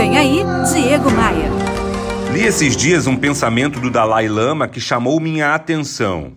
Vem aí, Diego Maia. Li esses dias um pensamento do Dalai Lama que chamou minha atenção.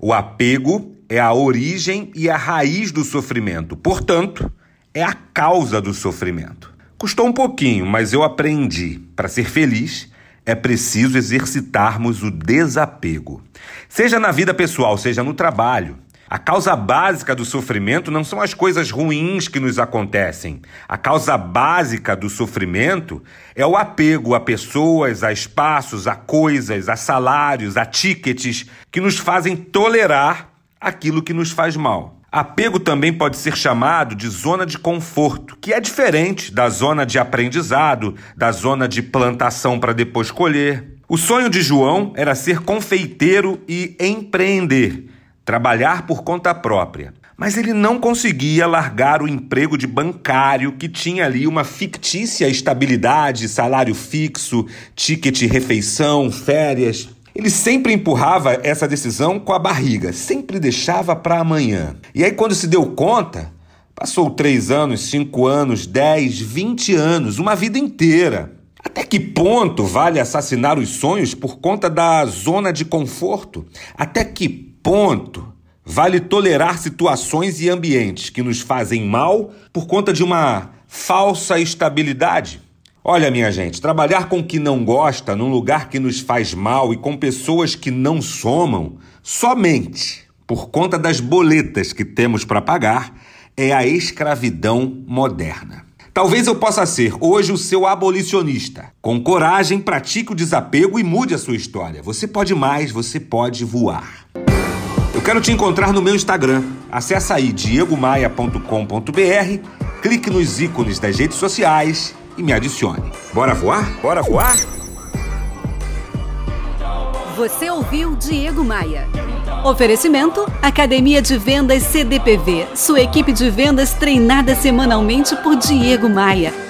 O apego é a origem e a raiz do sofrimento, portanto, é a causa do sofrimento. Custou um pouquinho, mas eu aprendi. Para ser feliz, é preciso exercitarmos o desapego. Seja na vida pessoal, seja no trabalho. A causa básica do sofrimento não são as coisas ruins que nos acontecem. A causa básica do sofrimento é o apego a pessoas, a espaços, a coisas, a salários, a tickets que nos fazem tolerar aquilo que nos faz mal. Apego também pode ser chamado de zona de conforto, que é diferente da zona de aprendizado, da zona de plantação para depois colher. O sonho de João era ser confeiteiro e empreender trabalhar por conta própria. Mas ele não conseguia largar o emprego de bancário que tinha ali uma fictícia estabilidade, salário fixo, ticket refeição, férias. Ele sempre empurrava essa decisão com a barriga, sempre deixava para amanhã. E aí, quando se deu conta, passou três anos, cinco anos, dez, vinte anos, uma vida inteira. Até que ponto vale assassinar os sonhos por conta da zona de conforto? Até que ponto vale tolerar situações e ambientes que nos fazem mal por conta de uma falsa estabilidade? Olha, minha gente, trabalhar com o que não gosta, num lugar que nos faz mal e com pessoas que não somam, somente por conta das boletas que temos para pagar, é a escravidão moderna. Talvez eu possa ser hoje o seu abolicionista. Com coragem, pratique o desapego e mude a sua história. Você pode mais, você pode voar. Quero te encontrar no meu Instagram. Acesse aí diegomaia.com.br, clique nos ícones das redes sociais e me adicione. Bora voar? Bora voar? Você ouviu Diego Maia. Oferecimento: Academia de Vendas CDPV. Sua equipe de vendas treinada semanalmente por Diego Maia.